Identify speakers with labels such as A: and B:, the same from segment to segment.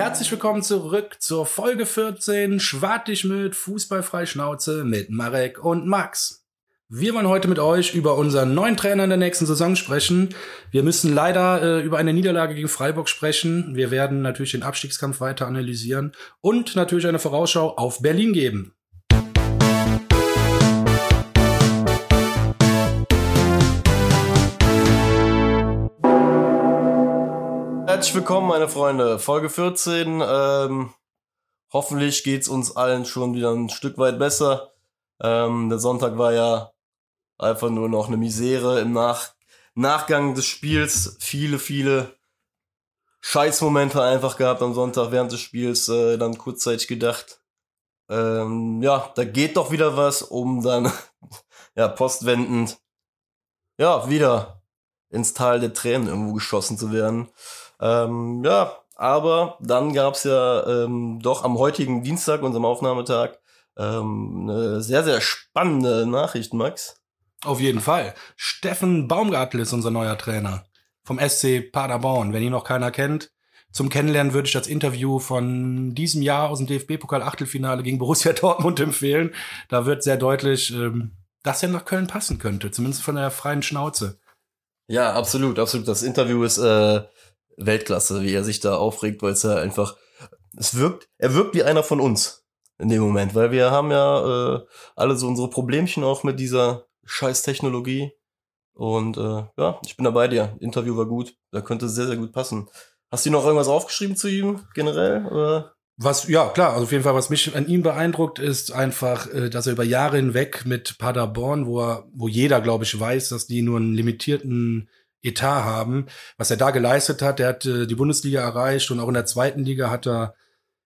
A: Herzlich willkommen zurück zur Folge 14 Schwartig mit Fußballfrei Schnauze mit Marek und Max. Wir wollen heute mit euch über unseren neuen Trainer in der nächsten Saison sprechen. Wir müssen leider äh, über eine Niederlage gegen Freiburg sprechen. Wir werden natürlich den Abstiegskampf weiter analysieren und natürlich eine Vorausschau auf Berlin geben.
B: Herzlich willkommen, meine Freunde. Folge 14. Ähm, hoffentlich geht's uns allen schon wieder ein Stück weit besser. Ähm, der Sonntag war ja einfach nur noch eine Misere im Nach Nachgang des Spiels. Viele, viele Scheißmomente einfach gehabt am Sonntag während des Spiels. Äh, dann kurzzeitig gedacht, ähm, ja, da geht doch wieder was, um dann ja postwendend ja wieder ins Tal der Tränen irgendwo geschossen zu werden. Ähm, ja, aber dann gab's ja ähm, doch am heutigen Dienstag, unserem Aufnahmetag, ähm, eine sehr, sehr spannende Nachricht, Max.
A: Auf jeden Fall. Steffen Baumgartel ist unser neuer Trainer vom SC Paderborn. Wenn ihn noch keiner kennt, zum Kennenlernen würde ich das Interview von diesem Jahr aus dem DFB-Pokal-Achtelfinale gegen Borussia Dortmund empfehlen. Da wird sehr deutlich, ähm, dass er nach Köln passen könnte, zumindest von der freien Schnauze.
B: Ja, absolut, absolut. Das Interview ist äh, Weltklasse, wie er sich da aufregt, weil es ja einfach, es wirkt, er wirkt wie einer von uns in dem Moment, weil wir haben ja äh, alle so unsere Problemchen auch mit dieser scheiß Technologie. Und äh, ja, ich bin da bei dir. Interview war gut. Da könnte sehr, sehr gut passen. Hast du noch irgendwas aufgeschrieben zu ihm generell? Oder?
A: Was, ja, klar, also auf jeden Fall, was mich an ihm beeindruckt, ist einfach, äh, dass er über Jahre hinweg mit Paderborn, wo er, wo jeder, glaube ich, weiß, dass die nur einen limitierten Etat haben. Was er da geleistet hat, der hat äh, die Bundesliga erreicht und auch in der zweiten Liga hat er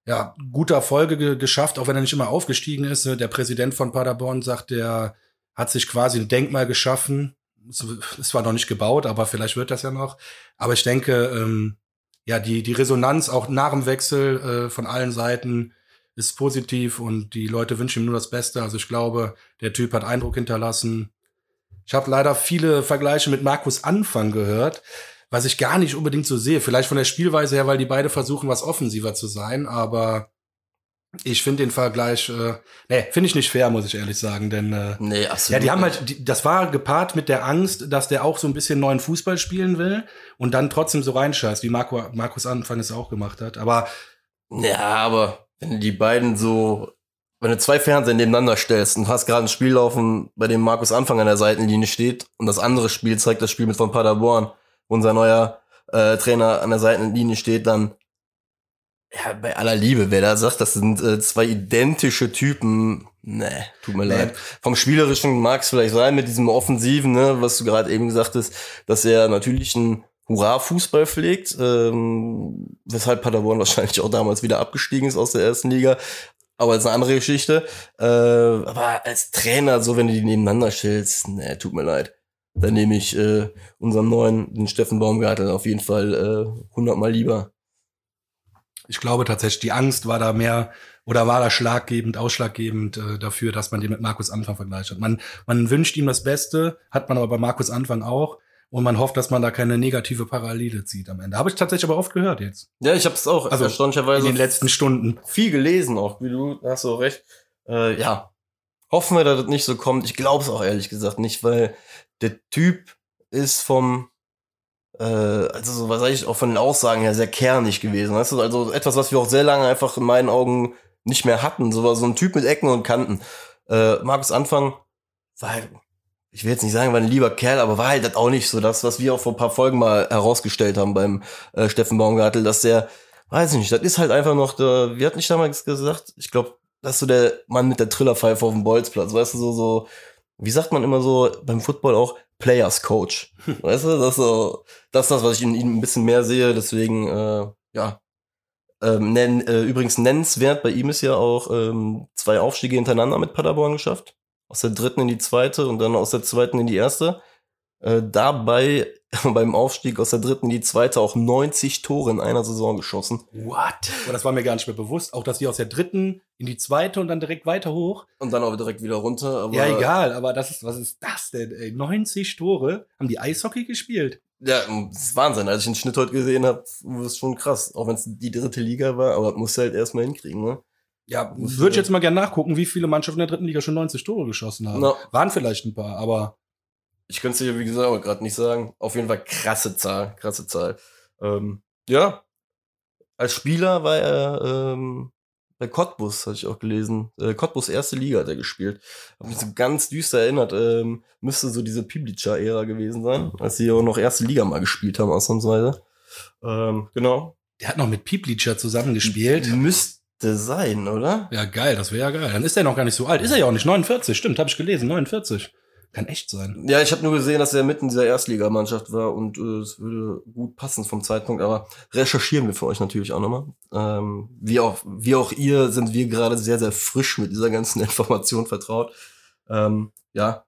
A: ja gute Erfolge ge geschafft, auch wenn er nicht immer aufgestiegen ist. Ne? Der Präsident von Paderborn sagt, der hat sich quasi ein Denkmal geschaffen. Es war noch nicht gebaut, aber vielleicht wird das ja noch. Aber ich denke, ähm, ja, die, die Resonanz auch nach dem Wechsel äh, von allen Seiten ist positiv und die Leute wünschen ihm nur das Beste. Also ich glaube, der Typ hat Eindruck hinterlassen. Ich habe leider viele Vergleiche mit Markus Anfang gehört, was ich gar nicht unbedingt so sehe. Vielleicht von der Spielweise her, weil die beide versuchen, was offensiver zu sein, aber ich finde den Vergleich, äh, nee, finde ich nicht fair, muss ich ehrlich sagen, denn äh,
B: nee, absolut
A: ja, die haben halt, die, das war gepaart mit der Angst, dass der auch so ein bisschen neuen Fußball spielen will und dann trotzdem so reinscheißt, wie Marco, Markus Anfang es auch gemacht hat. Aber
B: ja, aber wenn die beiden so wenn du zwei Fernseher nebeneinander stellst und hast gerade ein Spiel laufen, bei dem Markus Anfang an der Seitenlinie steht und das andere Spiel zeigt das Spiel mit von Paderborn, wo unser neuer äh, Trainer an der Seitenlinie steht, dann ja, bei aller Liebe, wer da sagt, das sind äh, zwei identische Typen, ne, tut mir nee. leid. Vom Spielerischen mag es vielleicht sein mit diesem Offensiven, ne, was du gerade eben gesagt hast, dass er natürlich ein Hurra-Fußball pflegt, ähm, weshalb Paderborn wahrscheinlich auch damals wieder abgestiegen ist aus der ersten Liga aber ist eine andere Geschichte. Äh, aber als Trainer, so wenn du die nebeneinander stellst, ne, tut mir leid. Dann nehme ich äh, unseren neuen, den Steffen Baumgartel, auf jeden Fall äh, hundertmal lieber.
A: Ich glaube tatsächlich, die Angst war da mehr oder war da schlaggebend, ausschlaggebend äh, dafür, dass man den mit Markus Anfang vergleicht hat. Man, man wünscht ihm das Beste, hat man aber bei Markus Anfang auch und man hofft, dass man da keine negative Parallele zieht am Ende. Habe ich tatsächlich aber oft gehört jetzt.
B: Ja, ich habe es auch
A: also erstaunlicherweise in den letzten Stunden
B: viel gelesen, auch wie du hast so recht. Äh, ja, hoffen wir, dass das nicht so kommt. Ich glaube es auch ehrlich gesagt nicht, weil der Typ ist vom äh, also so was sag ich auch von den Aussagen her sehr kernig gewesen. Weißt du? Also etwas, was wir auch sehr lange einfach in meinen Augen nicht mehr hatten. So war so ein Typ mit Ecken und Kanten. Äh, Markus Anfang war halt ich will jetzt nicht sagen, war ein lieber Kerl, aber war halt das auch nicht so das, was wir auch vor ein paar Folgen mal herausgestellt haben beim äh, Steffen Baumgartel, dass der, weiß ich nicht, das ist halt einfach noch, der, wie hat nicht damals gesagt, ich glaube, das ist so der Mann mit der Trillerpfeife auf dem Bolzplatz, weißt du, so, so, wie sagt man immer so beim Football auch, Players Coach. weißt du, das ist so, das ist das, was ich in ihm ein bisschen mehr sehe, deswegen, äh, ja. Ähm, nenn, äh, übrigens nennenswert bei ihm ist ja auch ähm, zwei Aufstiege hintereinander mit Paderborn geschafft aus der dritten in die zweite und dann aus der zweiten in die erste. Äh, dabei beim Aufstieg aus der dritten in die zweite auch 90 Tore in einer Saison geschossen.
A: What? Oh, das war mir gar nicht mehr bewusst. Auch, dass die aus der dritten in die zweite und dann direkt weiter hoch.
B: Und dann auch direkt wieder runter.
A: ja, egal, aber das ist, was ist das denn? Ey? 90 Tore? Haben die Eishockey gespielt?
B: Ja, das ist Wahnsinn. Als ich den Schnitt heute gesehen habe, war es schon krass. Auch wenn es die dritte Liga war, aber musst du halt erstmal hinkriegen, ne?
A: Ja, würde ich jetzt mal gerne nachgucken, wie viele Mannschaften in der dritten Liga schon 90 Tore geschossen haben.
B: No.
A: Waren vielleicht ein paar, aber
B: Ich könnte es dir, wie gesagt, gerade nicht sagen. Auf jeden Fall krasse Zahl, krasse Zahl. Ähm, ja, als Spieler war er ähm, bei Cottbus, hatte ich auch gelesen. Äh, Cottbus erste Liga hat er gespielt. Hab mich so ganz düster erinnert. Ähm, müsste so diese Piblica-Ära gewesen sein, als sie auch noch erste Liga mal gespielt haben, ausnahmsweise. Ähm, genau.
A: der hat noch mit Pieplitscher zusammengespielt.
B: Müsste sein, oder?
A: Ja, geil, das wäre ja geil. Dann ist er noch gar nicht so alt. Ist er ja auch nicht, 49, stimmt, habe ich gelesen, 49. Kann echt sein.
B: Ja, ich habe nur gesehen, dass er mitten in dieser Erstligamannschaft war und äh, es würde gut passen vom Zeitpunkt, aber recherchieren wir für euch natürlich auch nochmal. Ähm, wie, auch, wie auch ihr sind wir gerade sehr, sehr frisch mit dieser ganzen Information vertraut. Ähm, ja,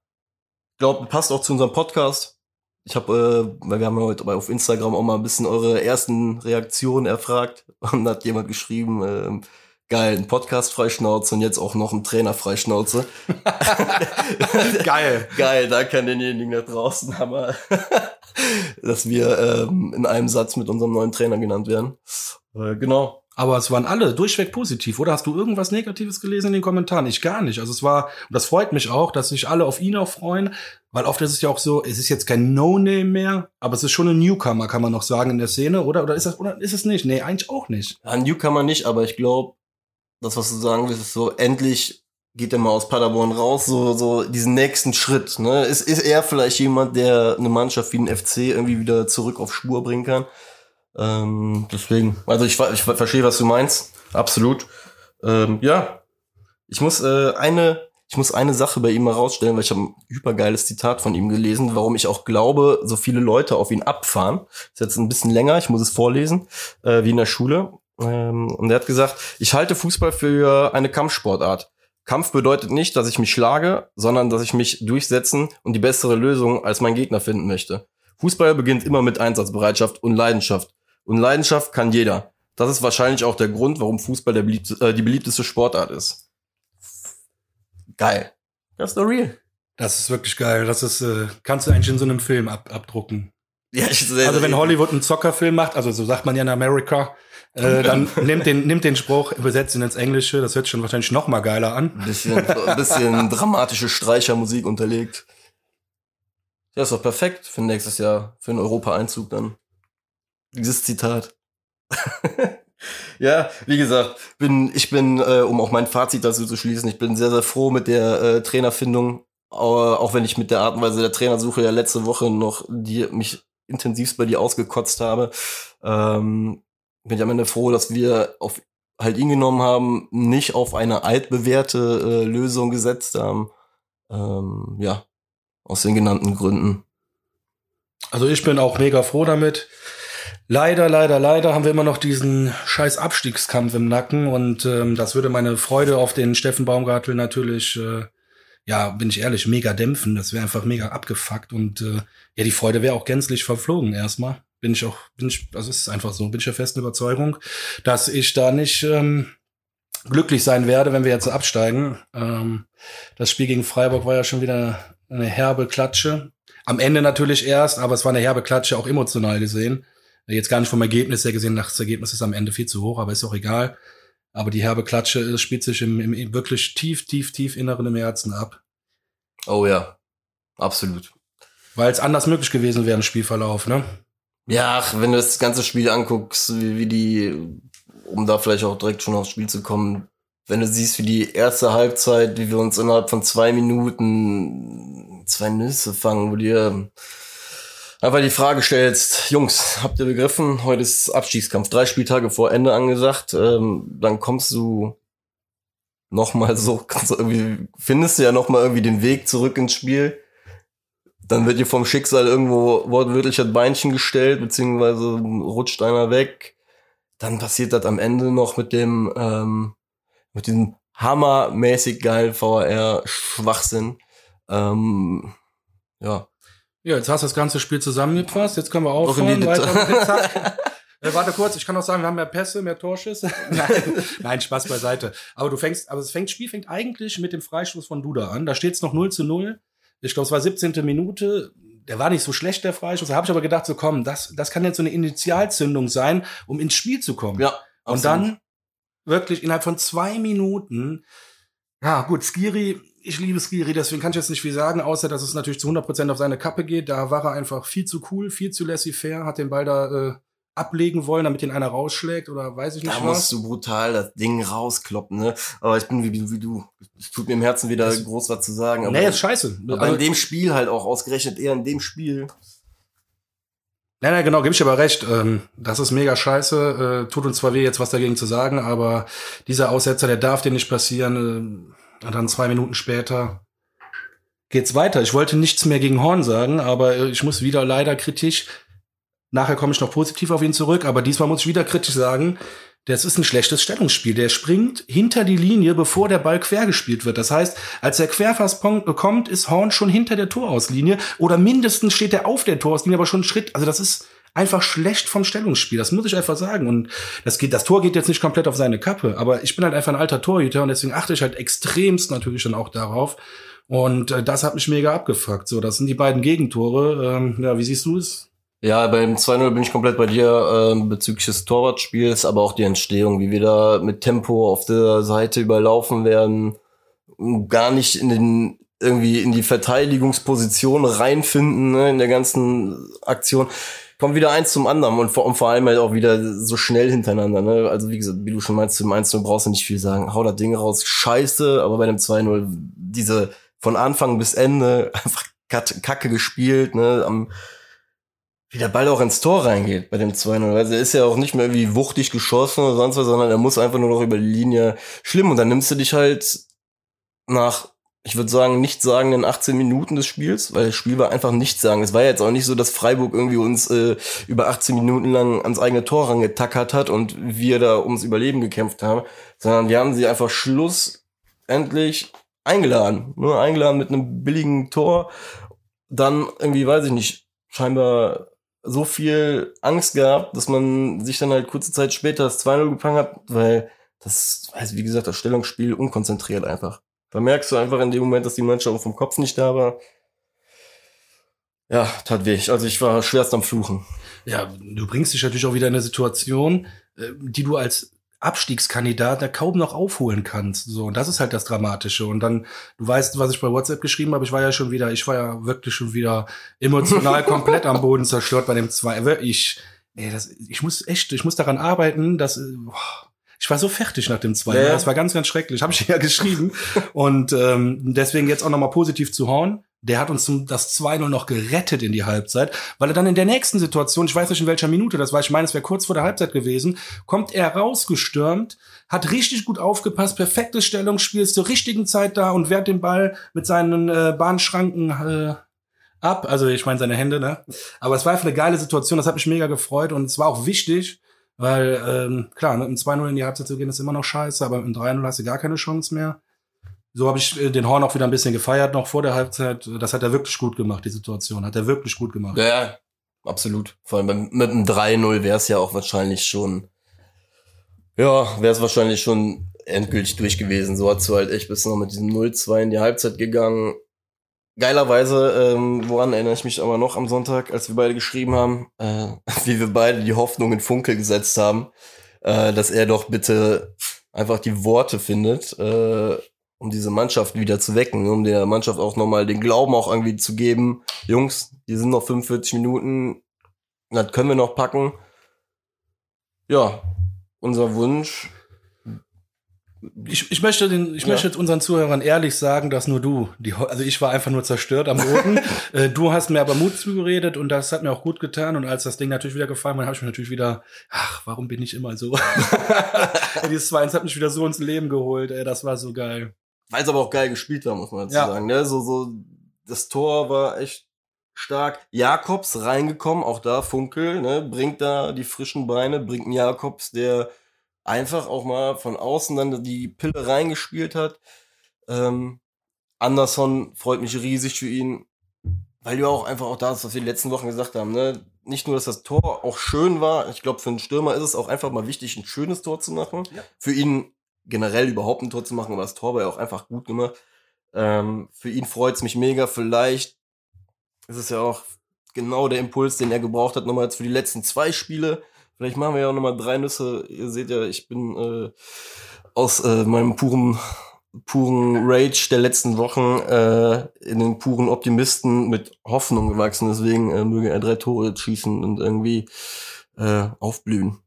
B: glaube, passt auch zu unserem Podcast. Ich habe, äh, weil wir haben ja heute auf Instagram auch mal ein bisschen eure ersten Reaktionen erfragt und da hat jemand geschrieben, ähm, geil, ein Podcast Freischnauze und jetzt auch noch ein Trainer Freischnauze.
A: Geil.
B: Geil, danke an denjenigen da draußen, aber dass wir ähm, in einem Satz mit unserem neuen Trainer genannt werden. Äh, genau.
A: Aber es waren alle durchweg positiv, oder? Hast du irgendwas Negatives gelesen in den Kommentaren? Ich gar nicht. Also es war, und das freut mich auch, dass sich alle auf ihn auch freuen, weil oft ist es ja auch so, es ist jetzt kein No-Name mehr, aber es ist schon ein Newcomer, kann man noch sagen, in der Szene, oder? Oder ist das, oder ist es nicht? Nee, eigentlich auch nicht.
B: An Newcomer nicht, aber ich glaube, das, was du sagen willst, ist so, endlich geht er mal aus Paderborn raus, so, so diesen nächsten Schritt. Ne? Ist, ist er vielleicht jemand, der eine Mannschaft wie den FC irgendwie wieder zurück auf Spur bringen kann? Ähm, deswegen, also ich, ich ver- verstehe, was du meinst. Absolut. Ähm, ja, ich muss äh, eine, ich muss eine Sache bei ihm mal rausstellen, weil ich habe ein hypergeiles Zitat von ihm gelesen, warum ich auch glaube, so viele Leute auf ihn abfahren. Ist jetzt ein bisschen länger, ich muss es vorlesen, äh, wie in der Schule. Ähm, und er hat gesagt, ich halte Fußball für eine Kampfsportart. Kampf bedeutet nicht, dass ich mich schlage, sondern dass ich mich durchsetzen und die bessere Lösung als mein Gegner finden möchte. Fußball beginnt immer mit Einsatzbereitschaft und Leidenschaft. Und Leidenschaft kann jeder. Das ist wahrscheinlich auch der Grund, warum Fußball der beliebte, äh, die beliebteste Sportart ist. Geil. Das ist doch real.
A: Das ist wirklich geil. Das ist, äh, kannst du eigentlich in so einem Film ab, abdrucken.
B: Ja, ich sehr,
A: Also wenn
B: sehr-
A: Hollywood einen Zockerfilm macht, also so sagt man ja in Amerika, äh, dann nimmt den, nimmt den Spruch, übersetzt ihn ins Englische, das hört sich schon wahrscheinlich noch mal geiler an.
B: Ein bisschen, bisschen dramatische Streichermusik unterlegt. Ja, ist doch perfekt für nächstes Jahr, für einen Europa-Einzug dann. Dieses Zitat. ja, wie gesagt, bin, ich bin, äh, um auch mein Fazit dazu zu schließen, ich bin sehr, sehr froh mit der äh, Trainerfindung, auch wenn ich mit der Art und Weise der Trainersuche ja letzte Woche noch die, mich intensivst bei dir ausgekotzt habe, ähm, bin ich am Ende froh, dass wir auf halt ihn genommen haben, nicht auf eine altbewährte äh, Lösung gesetzt haben. Ähm, ja, aus den genannten Gründen.
A: Also ich bin auch mega froh damit. Leider, leider, leider haben wir immer noch diesen scheiß Abstiegskampf im Nacken und ähm, das würde meine Freude auf den Steffen Baumgartel natürlich, äh, ja, bin ich ehrlich, mega dämpfen. Das wäre einfach mega abgefuckt und äh, ja, die Freude wäre auch gänzlich verflogen erstmal. Bin ich auch, bin ich, also es ist einfach so, bin ich der festen Überzeugung, dass ich da nicht ähm, glücklich sein werde, wenn wir jetzt absteigen. Ähm, das Spiel gegen Freiburg war ja schon wieder eine herbe Klatsche. Am Ende natürlich erst, aber es war eine herbe Klatsche, auch emotional gesehen. Jetzt gar nicht vom Ergebnis her gesehen, das Ergebnis ist am Ende viel zu hoch, aber ist auch egal. Aber die herbe Klatsche äh, spielt sich im, im wirklich tief, tief, tief inneren im Herzen ab.
B: Oh ja, absolut.
A: Weil es anders möglich gewesen wäre, ein Spielverlauf, ne?
B: Ja, ach, wenn du das ganze Spiel anguckst, wie, wie die, um da vielleicht auch direkt schon aufs Spiel zu kommen, wenn du siehst, wie die erste Halbzeit, wie wir uns innerhalb von zwei Minuten zwei Nüsse fangen, wo dir einfach die Frage stellst, Jungs, habt ihr begriffen, heute ist Abstiegskampf, drei Spieltage vor Ende angesagt, ähm, dann kommst du noch mal so, kannst du irgendwie, findest du ja noch mal irgendwie den Weg zurück ins Spiel. Dann wird dir vom Schicksal irgendwo wortwörtlich das Beinchen gestellt, beziehungsweise rutscht einer weg. Dann passiert das am Ende noch mit dem, ähm, mit diesem hammermäßig geilen VR-Schwachsinn. Ähm, ja.
A: Ja, jetzt hast du das ganze Spiel zusammengefasst. Jetzt können wir aufhören. Weiter. Äh, warte kurz, ich kann auch sagen, wir haben mehr Pässe, mehr Torschüsse. Nein, nein, Spaß beiseite. Aber du fängst, aber das fängt, Spiel fängt eigentlich mit dem Freistoß von Duda an. Da steht es noch 0 zu 0. Ich glaube, es war 17. Minute. der war nicht so schlecht, der Freischuss. Da habe ich aber gedacht, so komm, das, das kann jetzt so eine Initialzündung sein, um ins Spiel zu kommen.
B: Ja.
A: Und dann wirklich innerhalb von zwei Minuten, ja gut, Skiri, ich liebe Skiri, deswegen kann ich jetzt nicht viel sagen, außer dass es natürlich zu 100% auf seine Kappe geht. Da war er einfach viel zu cool, viel zu laissez-faire, hat den Ball da äh, ablegen wollen, damit ihn einer rausschlägt oder weiß ich nicht
B: Da
A: was.
B: musst du brutal das Ding rauskloppen, ne? Aber ich bin wie, wie, du. Es tut mir im Herzen wieder
A: Das-
B: groß was zu sagen. Aber,
A: Nee, ist scheiße.
B: aber
A: Also-
B: in dem Spiel halt auch ausgerechnet eher in dem Spiel.
A: Nein, nein, genau, gebe ich aber recht. Ähm, das ist mega scheiße. Äh, tut uns zwar weh, jetzt was dagegen zu sagen, aber dieser Aussetzer, der darf dir nicht passieren. Äh, und dann zwei Minuten später geht's weiter. Ich wollte nichts mehr gegen Horn sagen, aber äh, ich muss wieder leider kritisch. Nachher komme ich noch positiv auf ihn zurück, aber diesmal muss ich wieder kritisch sagen, das ist ein schlechtes Stellungsspiel. Der springt hinter die Linie, bevor der Ball quer gespielt wird. Das heißt, als der Querpass kommt, ist Horn schon hinter der Torauslinie oder mindestens steht er auf der Torauslinie, aber schon einen Schritt. Also das ist einfach schlecht vom Stellungsspiel. Das muss ich einfach sagen. Und das geht, das Tor geht jetzt nicht komplett auf seine Kappe, aber ich bin halt einfach ein alter Torhüter und deswegen achte ich halt extremst natürlich dann auch darauf. Und äh, das hat mich mega abgefuckt. So, das sind die beiden Gegentore. Ähm, ja, wie siehst du es?
B: Ja, beim 2-0 bin ich komplett bei dir ähm, bezüglich des Torwartspiels, aber auch die Entstehung, wie wir da mit Tempo auf der Seite überlaufen werden, gar nicht in den irgendwie in die Verteidigungsposition reinfinden, ne, in der ganzen Aktion. Kommt wieder eins zum anderen und vor, und vor allem halt auch wieder so schnell hintereinander. Ne? Also wie gesagt, wie du schon meinst, zum 1-0 brauchst du nicht viel sagen. Hau das Ding raus, scheiße, aber bei dem 2-0 diese von Anfang bis Ende einfach kacke gespielt, ne? Am, wie der Ball auch ins Tor reingeht bei dem 2-0. Also er ist ja auch nicht mehr irgendwie wuchtig geschossen oder sonst was, sondern er muss einfach nur noch über die Linie schlimm. Und dann nimmst du dich halt nach, ich würde sagen, nicht sagen in 18 Minuten des Spiels, weil das Spiel war einfach nicht sagen. Es war jetzt auch nicht so, dass Freiburg irgendwie uns äh, über 18 Minuten lang ans eigene Tor rangetackert hat und wir da ums Überleben gekämpft haben, sondern wir haben sie einfach schlussendlich eingeladen. Nur eingeladen mit einem billigen Tor. Dann irgendwie, weiß ich nicht, scheinbar so viel Angst gehabt, dass man sich dann halt kurze Zeit später das 2-0 gefangen hat, weil das, also wie gesagt, das Stellungsspiel unkonzentriert einfach. Da merkst du einfach in dem Moment, dass die Mannschaft vom Kopf nicht da war. Ja, tat weh. Also ich war schwerst am Fluchen.
A: Ja, du bringst dich natürlich auch wieder in eine Situation, äh, die du als Abstiegskandidat da kaum noch aufholen kannst. So, und das ist halt das Dramatische. Und dann, du weißt, was ich bei WhatsApp geschrieben habe, ich war ja schon wieder, ich war ja wirklich schon wieder emotional komplett am Boden zerstört bei dem zwei. Ich, nee, das, ich muss echt, ich muss daran arbeiten, dass, äh, boah, ich war so fertig nach dem zwei.
B: Ja.
A: Das war ganz, ganz schrecklich. Habe ich ja geschrieben. und ähm, deswegen jetzt auch nochmal positiv zu Horn. Der hat uns das 2-0 noch gerettet in die Halbzeit, weil er dann in der nächsten Situation, ich weiß nicht in welcher Minute das war, ich meine, es wäre kurz vor der Halbzeit gewesen, kommt er rausgestürmt, hat richtig gut aufgepasst, perfektes Stellungsspiel, ist zur richtigen Zeit da und wehrt den Ball mit seinen äh, Bahnschranken äh, ab. Also ich meine seine Hände, ne? Aber es war einfach eine geile Situation, das hat mich mega gefreut und es war auch wichtig, weil, ähm, klar, mit einem 2-0 in die Halbzeit zu gehen ist immer noch scheiße, aber mit einem 3-0 hast du gar keine Chance mehr. So habe ich äh, den Horn auch wieder ein bisschen gefeiert noch vor der Halbzeit. Das hat er wirklich gut gemacht, die Situation. Hat er wirklich gut gemacht.
B: Ja, absolut. Vor allem mit einem 3-0 wäre es ja auch wahrscheinlich schon, ja, wäre es wahrscheinlich schon endgültig durch gewesen. So hat's halt echt bis noch mit diesem 0-2 in die Halbzeit gegangen. Geilerweise, ähm, woran erinnere ich mich aber noch am Sonntag, als wir beide geschrieben haben, äh, wie wir beide die Hoffnung in Funkel gesetzt haben, äh, dass er doch bitte einfach die Worte findet, äh, um diese Mannschaft wieder zu wecken, um der Mannschaft auch nochmal den Glauben auch irgendwie zu geben. Jungs, die sind noch 45 Minuten, das können wir noch packen. Ja, unser Wunsch.
A: Ich, ich möchte den, ich
B: Ja.
A: möchte jetzt unseren Zuhörern ehrlich sagen, dass nur du, die, also ich war einfach nur zerstört am Boden. äh, du hast mir aber Mut zugeredet und das hat mir auch gut getan. Und als das Ding natürlich wieder gefallen war, habe ich mir natürlich wieder, ach, warum bin ich immer so? Dieses 2 hat mich wieder so ins Leben geholt. Ey, das war so geil.
B: Weil es aber auch geil gespielt war, muss man dazu
A: Ja.
B: sagen. Ne? So, so, das Tor war echt stark. Jakobs reingekommen, auch da Funkel, ne? bringt da die frischen Beine, bringt einen Jakobs, der einfach auch mal von außen dann die Pille reingespielt hat. Ähm, Anderson freut mich riesig für ihn, weil du auch einfach auch das, was wir die letzten Wochen gesagt haben, ne? Nicht nur, dass das Tor auch schön war, ich glaube, für einen Stürmer ist es auch einfach mal wichtig, ein schönes Tor zu machen.
A: Ja.
B: Für ihn generell überhaupt ein Tor zu machen, aber das Tor war ja auch einfach gut gemacht. Ähm, für ihn freut's mich mega. Vielleicht Es ist ja auch genau der Impuls, den er gebraucht hat, nochmal jetzt für die letzten zwei Spiele. Vielleicht machen wir ja auch nochmal drei Nüsse. Ihr seht ja, ich bin äh, aus äh, meinem puren puren Rage der letzten Wochen äh, in den puren Optimisten mit Hoffnung gewachsen. Deswegen äh, möge er drei Tore schießen und irgendwie äh, aufblühen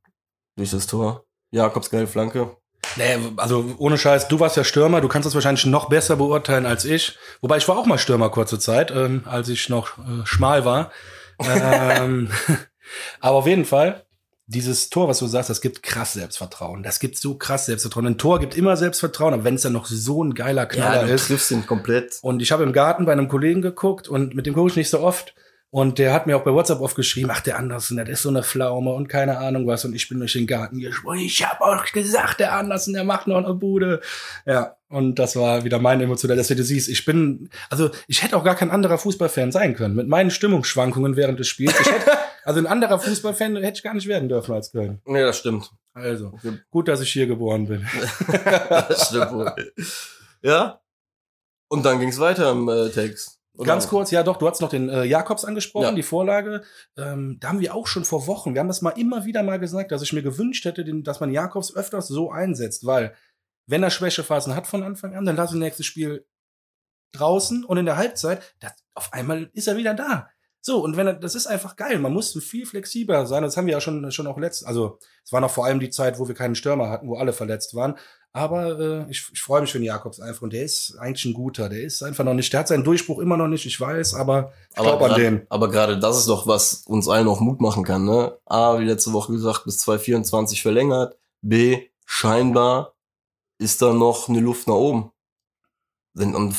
B: durch das Tor. Jakobs geile Flanke.
A: Nee, also ohne Scheiß, du warst ja Stürmer, du kannst das wahrscheinlich noch besser beurteilen als ich. Wobei ich war auch mal Stürmer kurze Zeit, ähm, als ich noch äh, schmal war. ähm, aber auf jeden Fall, dieses Tor, was du sagst, das gibt krass Selbstvertrauen. Das gibt so krass Selbstvertrauen. Ein Tor gibt immer Selbstvertrauen, aber wenn es dann noch so ein geiler Knaller
B: ja, du
A: ist.
B: triffst ihn komplett.
A: Und ich habe im Garten bei einem Kollegen geguckt und mit dem gucke ich nicht so oft. Und der hat mir auch bei WhatsApp oft geschrieben, ach, der Andersen, der ist so eine Pflaume und keine Ahnung was. Und ich bin durch den Garten gesprungen. Ich habe auch gesagt, der Andersen, der macht noch eine Bude. Ja, und das war wieder mein emotional, dass du siehst, ich bin, also ich hätte auch gar kein anderer Fußballfan sein können. Mit meinen Stimmungsschwankungen während des Spiels. Ich hätte, also ein anderer Fußballfan hätte ich gar nicht werden dürfen als Köln.
B: Nee, das stimmt.
A: Also, gut, dass ich hier geboren bin.
B: das stimmt wohl. Ja. Und dann ging's weiter im äh, Text. Oder?
A: Ganz kurz, ja doch, du hast noch den äh, Jakobs angesprochen,
B: Ja.
A: die Vorlage. Ähm, da haben wir auch schon vor Wochen, wir haben das mal immer wieder mal gesagt, dass ich mir gewünscht hätte, den, dass man Jakobs öfters so einsetzt, weil wenn er Schwächephasen hat von Anfang an, dann lass ihn nächstes Spiel draußen und in der Halbzeit, das, auf einmal ist er wieder da. So, und wenn er, das ist einfach geil. Man muss viel flexibler sein. Das haben wir ja schon, schon auch letzt, also, es war noch vor allem die Zeit, wo wir keinen Stürmer hatten, wo alle verletzt waren. Aber äh, ich, ich freue mich für den Jakobs einfach. Und der ist eigentlich ein guter. Der ist einfach noch nicht, der hat seinen Durchbruch immer noch nicht, ich weiß, aber ich glaube an den.
B: Aber gerade das ist doch, was uns allen auch Mut machen kann, ne? A, wie letzte Woche gesagt, bis 2024 verlängert. B, scheinbar ist da noch eine Luft nach oben. Wenn, und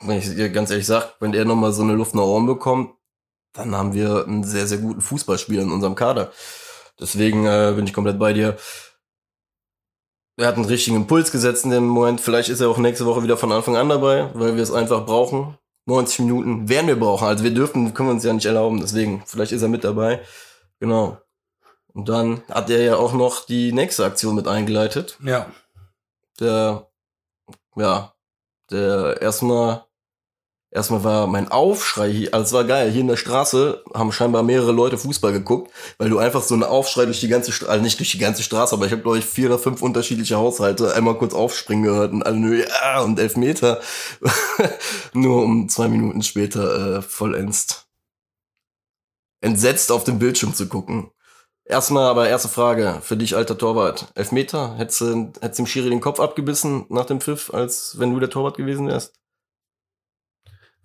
B: wenn ich dir ganz ehrlich sag, wenn er nochmal so eine Luft nach oben bekommt, dann haben wir einen sehr, sehr guten Fußballspieler in unserem Kader. Deswegen äh, bin ich komplett bei dir. Er hat einen richtigen Impuls gesetzt in dem Moment. Vielleicht ist er auch nächste Woche wieder von Anfang an dabei, weil wir es einfach brauchen. 90 Minuten werden wir brauchen. Also wir dürfen, können wir uns ja nicht erlauben. Deswegen, vielleicht ist er mit dabei. Genau. Und dann hat er ja auch noch die nächste Aktion mit eingeleitet.
A: Ja.
B: Der, ja, der erstmal, erstmal war mein Aufschrei also es war geil. Hier in der Straße haben scheinbar mehrere Leute Fußball geguckt, weil du einfach so einen Aufschrei durch die ganze Straße, also nicht durch die ganze Straße, aber ich habe glaube ich vier oder fünf unterschiedliche Haushalte einmal kurz aufspringen gehört und alle nur ja und elf Meter, nur um zwei Minuten später äh, vollends entsetzt auf den Bildschirm zu gucken. Erstmal aber erste Frage für dich, alter Torwart. Elfmeter? Hättest du hättest dem Schiri den Kopf abgebissen nach dem Pfiff, als wenn du der Torwart gewesen wärst?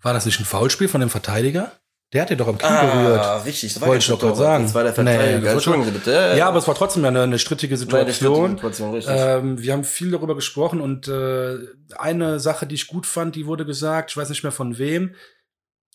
A: War das nicht ein Foulspiel von dem Verteidiger? Der hat dir doch im Knie berührt.
B: richtig.
A: Wollte ich doch gerade sagen.
B: Das war der
A: Nee,
B: Verteidiger.
A: das war
B: Entschuldigen Sie bitte.
A: Ja, aber es war trotzdem ja eine, eine strittige
B: War eine
A: Situation.
B: Situation.
A: Ähm, wir haben viel darüber gesprochen und äh, eine Sache, die ich gut fand, die wurde gesagt, ich weiß nicht mehr von wem,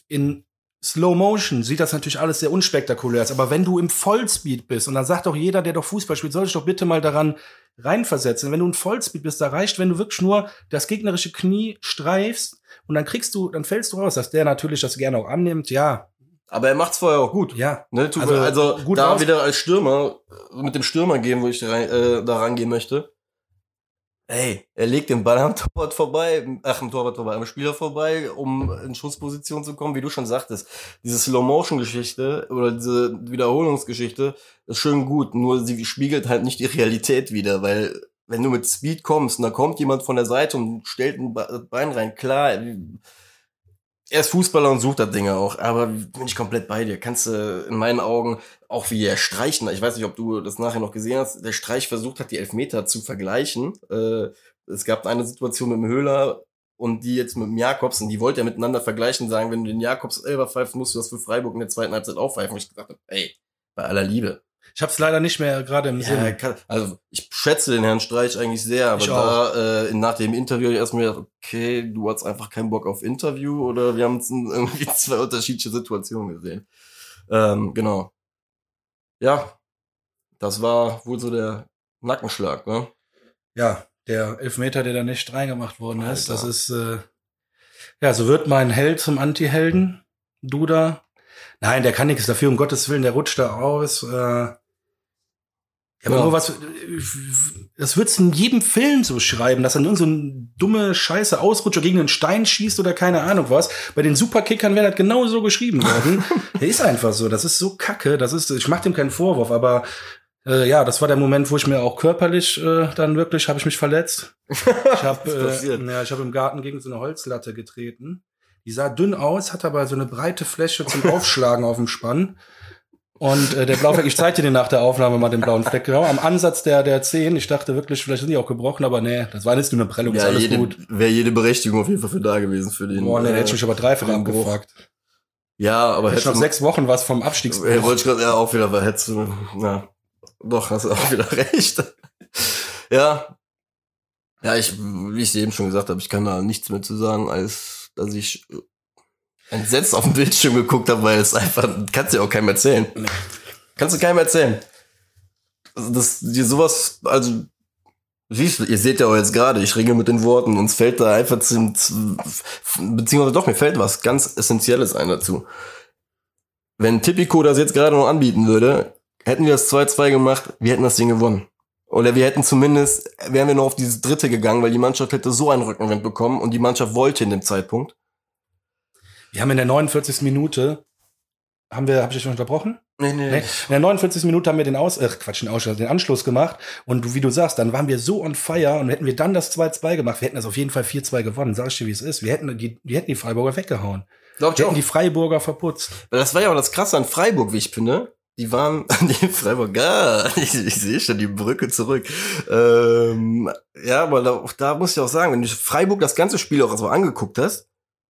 A: in Slow Motion sieht das natürlich alles sehr unspektakulär aus, aber wenn du im Vollspeed bist, und dann sagt doch jeder, der doch Fußball spielt, soll sich doch bitte mal daran reinversetzen. Wenn du in Vollspeed bist, da reicht, wenn du wirklich nur das gegnerische Knie streifst und dann kriegst du, dann fällst du raus, dass der natürlich das gerne auch annimmt, ja,
B: aber er macht's vorher auch gut.
A: ja.
B: Ne,
A: Also,
B: mir- also,
A: gut
B: da
A: raus-
B: wieder als Stürmer, mit dem Stürmer gehen, wo ich da, äh, da rangehen möchte. Ey, er legt den Ball am Torwart vorbei, ach, am Torwart vorbei, am Spieler vorbei, um in Schussposition zu kommen, wie du schon sagtest. Diese Slow-Motion-Geschichte oder diese Wiederholungsgeschichte ist schön gut, nur sie spiegelt halt nicht die Realität wieder, weil wenn du mit Speed kommst und da kommt jemand von der Seite und stellt ein Be- Bein rein, klar, er ist Fußballer und sucht das Ding auch, aber bin ich komplett bei dir. Kannst du in meinen Augen auch wie er streichen, ich weiß nicht, ob du das nachher noch gesehen hast, der Streich versucht hat, die Elfmeter zu vergleichen. Äh, es gab eine Situation mit dem Höhler und die jetzt mit dem Jakobs und die wollte er miteinander vergleichen, sagen, wenn du den Jakobs Elber pfeifst, musst du das für Freiburg in der zweiten Halbzeit aufpfeifen. Und ich habe, ey, bei aller Liebe.
A: Ich habe es leider nicht mehr gerade im
B: Ja,
A: Sinn.
B: kann, also ich schätze den Herrn Streich eigentlich sehr, aber
A: Ich
B: da äh, nach dem Interview ich erstmal gedacht, okay, du hast einfach keinen Bock auf Interview oder wir haben irgendwie zwei unterschiedliche Situationen gesehen. Ähm, genau. Ja, das war wohl so der Nackenschlag, ne?
A: Ja, der Elfmeter, der da nicht reingemacht worden ist,
B: Alter.
A: das ist, äh, ja, so wird mein Held zum Anti-Helden, Duda. Nein, der kann nichts dafür, um Gottes Willen, der rutscht da aus. Äh, Ja, aber nur was, das wird's in jedem Film so schreiben, dass dann irgend so ein dumme Scheiße Ausrutscher gegen einen Stein schießt oder keine Ahnung was. Bei den Superkickern wäre das genau so geschrieben worden. Der ist einfach so. Das ist so kacke. Das ist, ich mach dem keinen Vorwurf, aber äh, ja, das war der Moment, wo ich mir auch körperlich äh, dann wirklich, habe ich mich verletzt. Ich habe äh, ja, ich habe im Garten gegen so eine Holzlatte getreten. Die sah dünn aus, hat aber so eine breite Fläche zum Aufschlagen auf dem Spann. Und äh, der blaue Fleck, ich zeig dir den nach der Aufnahme mal den blauen Fleck, genau, am Ansatz der, der Zehen. Ich dachte wirklich, vielleicht sind die auch gebrochen, aber nee, das war jetzt nur eine Prellung, ist
B: Ja,
A: alles
B: jede,
A: gut.
B: wäre jede Berechtigung auf jeden Fall für da gewesen für den.
A: Boah, nee,
B: äh,
A: hätte ich mich aber dreifach abgefragt.
B: Ja, aber
A: Hätte ich noch sechs Wochen was vom Abstiegs.
B: Ja, wollte ich gerade ja auch wieder, weil hättest du, na, doch, hast du auch wieder recht. ja. Ja, ich, wie ich eben schon gesagt habe, ich kann da nichts mehr zu sagen, als dass ich entsetzt auf den Bildschirm geguckt habe, weil es einfach, kannst du ja auch keinem erzählen.
A: Nee.
B: Kannst du keinem erzählen. Also, dass dir sowas, also, du, ihr seht ja auch jetzt gerade, ich ringe mit den Worten, uns fällt da einfach zum, zum beziehungsweise doch, mir fällt was ganz Essentielles ein dazu. Wenn Tipico das jetzt gerade noch anbieten würde, hätten wir das 2-2 gemacht, wir hätten das Ding gewonnen. Oder wir hätten zumindest, wären wir noch auf dieses dritte gegangen, weil die Mannschaft hätte so einen Rückenwind bekommen und die Mannschaft wollte in dem Zeitpunkt.
A: Wir haben in der 49. Minute, haben wir, habe ich dich schon unterbrochen?
B: Nee,
A: Nee. In der 49. Minute haben wir den Aus, äh, Quatsch, den, Ausschluss, den Anschluss gemacht. Und wie du sagst, dann waren wir so on fire und hätten wir dann das 2-2 gemacht, wir hätten das auf jeden Fall 4-2 gewonnen. Sag ich dir, wie es ist. Wir hätten die, wir hätten die Freiburger weggehauen.
B: Glaub
A: Wir hätten die Freiburger verputzt.
B: Weil das war ja auch das Krasse an Freiburg, wie ich finde. Die waren, die Freiburger, ich, ich sehe schon die Brücke zurück. Ähm, ja, aber da, da muss ich auch sagen, wenn du Freiburg das ganze Spiel auch so angeguckt hast,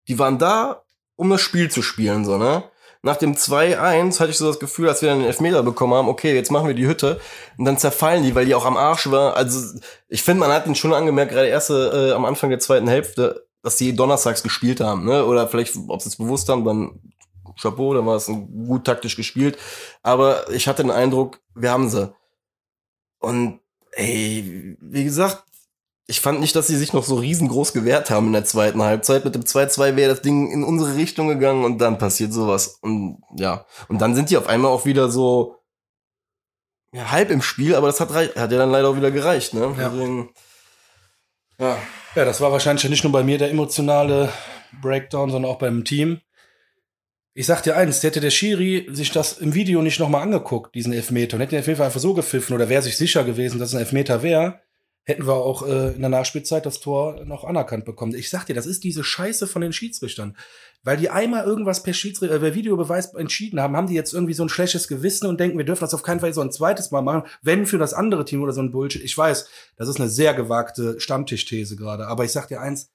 B: die waren da, um das Spiel zu spielen, so, ne? Nach dem 2-1 hatte ich so das Gefühl, als wir dann den Elfmeter bekommen haben, okay, jetzt machen wir die Hütte. Und dann zerfallen die, weil die auch am Arsch war. Also, ich finde, man hat ihnen schon angemerkt, gerade erste, äh, am Anfang der zweiten Hälfte, dass die donnerstags gespielt haben, ne? Oder vielleicht, ob sie es bewusst haben, dann Chapeau, dann war es gut taktisch gespielt. Aber ich hatte den Eindruck, wir haben sie. Und ey, wie gesagt, ich fand nicht, dass sie sich noch so riesengroß gewehrt haben in der zweiten Halbzeit. Mit dem 2-2 wäre das Ding in unsere Richtung gegangen und dann passiert sowas. Und ja, und dann sind die auf einmal auch wieder so ja, halb im Spiel, aber das hat, hat ja dann leider auch wieder gereicht, ne?
A: Ja.
B: Deswegen, ja.
A: Ja, das war wahrscheinlich nicht nur bei mir der emotionale Breakdown, sondern auch beim Team. Ich sag dir eins, hätte der Schiri sich das im Video nicht nochmal angeguckt, diesen Elfmeter, und hätte ihn auf jeden Fall einfach so gepfiffen oder wäre sich sicher gewesen, dass es ein Elfmeter wäre, hätten wir auch äh, in der Nachspielzeit das Tor noch anerkannt bekommen. Ich sag dir, das ist diese Scheiße von den Schiedsrichtern. Weil die einmal irgendwas per, Schiedsrichter, äh, per Videobeweis entschieden haben, haben die jetzt irgendwie so ein schlechtes Gewissen und denken, wir dürfen das auf keinen Fall so ein zweites Mal machen, wenn für das andere Team oder so ein Bullshit. Ich weiß, das ist eine sehr gewagte Stammtischthese gerade, aber ich sag dir eins,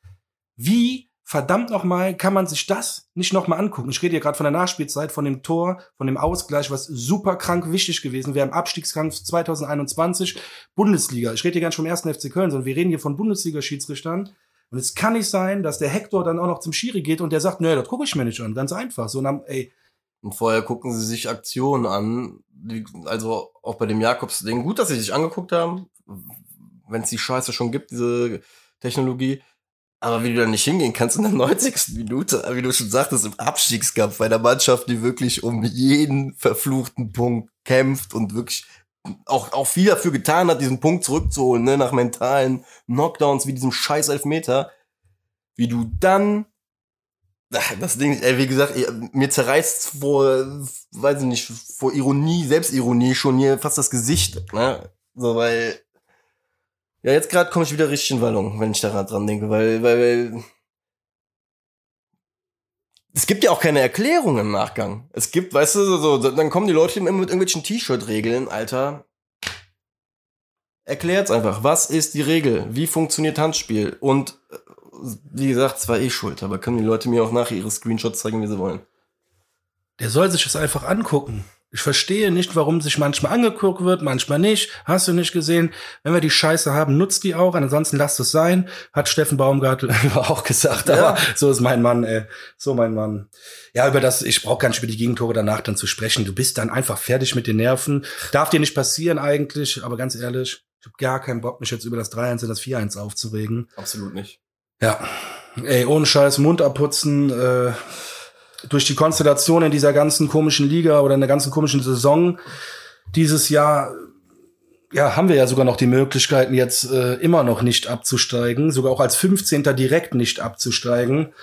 A: wie verdammt nochmal kann man sich das nicht nochmal angucken? Ich rede hier gerade von der Nachspielzeit, von dem Tor, von dem Ausgleich, was super krank wichtig gewesen wäre im Abstiegskampf 2021 Bundesliga. Ich rede hier gar nicht vom ersten FC Köln, sondern wir reden hier von Bundesliga-Schiedsrichtern. Und es kann nicht sein, dass der Hector dann auch noch zum Schiri geht und der sagt, nö, das gucke ich mir nicht an. Ganz einfach. So, und dann, ey,
B: Und vorher gucken sie sich Aktionen an. Also auch bei dem Jakobs-Ding. Gut, dass sie sich angeguckt haben, wenn es die Scheiße schon gibt, diese Technologie. Aber wie du da nicht hingehen kannst in der 90. Minute, wie du schon sagtest, im Abstiegskampf bei einer Mannschaft, die wirklich um jeden verfluchten Punkt kämpft und wirklich auch, auch viel dafür getan hat, diesen Punkt zurückzuholen, ne, nach mentalen Knockdowns wie diesem scheiß Elfmeter, wie du dann Das Ding, ey, wie gesagt, mir zerreißt vor, weiß ich nicht, vor Ironie, Selbstironie schon hier fast das Gesicht, ne? So, weil, ja, jetzt gerade komme ich wieder richtig in Wallung, wenn ich daran dran denke, weil, weil, weil, es gibt ja auch keine Erklärung im Nachgang. Es gibt, weißt du, so, dann kommen die Leute immer mit irgendwelchen T-Shirt-Regeln, Alter. Erklärt's einfach. Was ist die Regel? Wie funktioniert Handspiel? Und äh, wie gesagt, es war eh schuld, aber können die Leute mir auch nachher ihre Screenshots zeigen, wie sie wollen.
A: der soll sich das einfach angucken. Ich verstehe nicht, warum sich manchmal angeguckt wird, manchmal nicht. Hast du nicht gesehen? Wenn wir die Scheiße haben, nutzt die auch. Ansonsten lasst es sein. Hat Steffen Baumgartel auch gesagt.
B: Ja.
A: Aber so ist mein Mann, ey. So mein Mann. Ja, über das, ich brauche gar nicht über die Gegentore danach dann zu sprechen. Du bist dann einfach fertig mit den Nerven. Darf dir nicht passieren eigentlich, aber ganz ehrlich, ich habe gar keinen Bock, mich jetzt über das 3-1 und das 4-1 aufzuregen.
B: Absolut nicht.
A: Ja. Ey, ohne Scheiß, Mund abputzen, äh, durch die Konstellation in dieser ganzen komischen Liga oder in der ganzen komischen Saison dieses Jahr ja, haben wir ja sogar noch die Möglichkeiten, jetzt äh, immer noch nicht abzusteigen, sogar auch als 15. direkt nicht abzusteigen.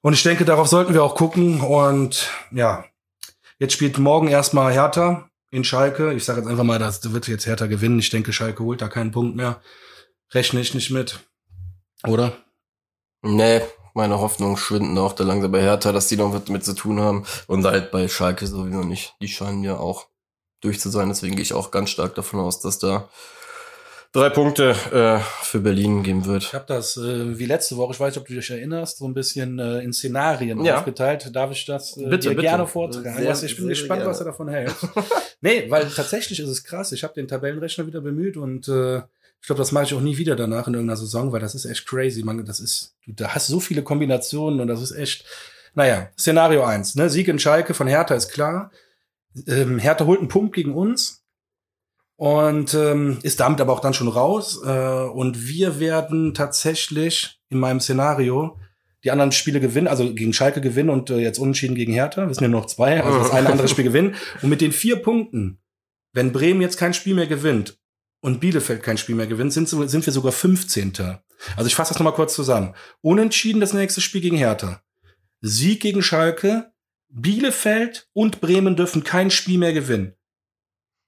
A: Und ich denke, darauf sollten wir auch gucken. Und ja, jetzt spielt morgen erstmal Hertha in Schalke. Ich sage jetzt einfach mal, das wird jetzt Hertha gewinnen. Ich denke, Schalke holt da keinen Punkt mehr. Rechne ich nicht mit. Oder?
B: Nee, meine Hoffnungen schwinden auch da langsam bei Hertha, dass die noch was mit zu tun haben. Und halt bei Schalke sowieso nicht. Die scheinen ja auch durch zu sein. Deswegen gehe ich auch ganz stark davon aus, dass da drei Punkte äh, für Berlin geben wird.
A: Ich habe das äh, wie letzte Woche, ich weiß nicht, ob du dich erinnerst, so ein bisschen äh, in Szenarien
B: Ja.
A: aufgeteilt. Darf ich das äh,
B: Bitte,
A: dir
B: bitte.
A: gerne vortragen?
B: Sehr,
A: was, ich bin gespannt,
B: sehr
A: was du davon hältst. nee, weil tatsächlich ist es krass. Ich habe den Tabellenrechner wieder bemüht und äh, ich glaube, das mache ich auch nie wieder danach in irgendeiner Saison, weil das ist echt crazy. Man, das ist, du da hast so viele Kombinationen und das ist echt. Naja, Szenario eins. Ne? Sieg in Schalke von Hertha ist klar. Ähm, Hertha holt einen Punkt gegen uns und ähm, ist damit aber auch dann schon raus. Äh, und wir werden tatsächlich in meinem Szenario die anderen Spiele gewinnen, also gegen Schalke gewinnen und äh, jetzt unentschieden gegen Hertha. Wir sind ja nur noch zwei, also das eine andere Spiel gewinnen. Und mit den vier Punkten, wenn Bremen jetzt kein Spiel mehr gewinnt und Bielefeld kein Spiel mehr gewinnt, sind, sind wir sogar 15. Also ich fasse das nochmal kurz zusammen. Unentschieden das nächste Spiel gegen Hertha. Sieg gegen Schalke, Bielefeld und Bremen dürfen kein Spiel mehr gewinnen.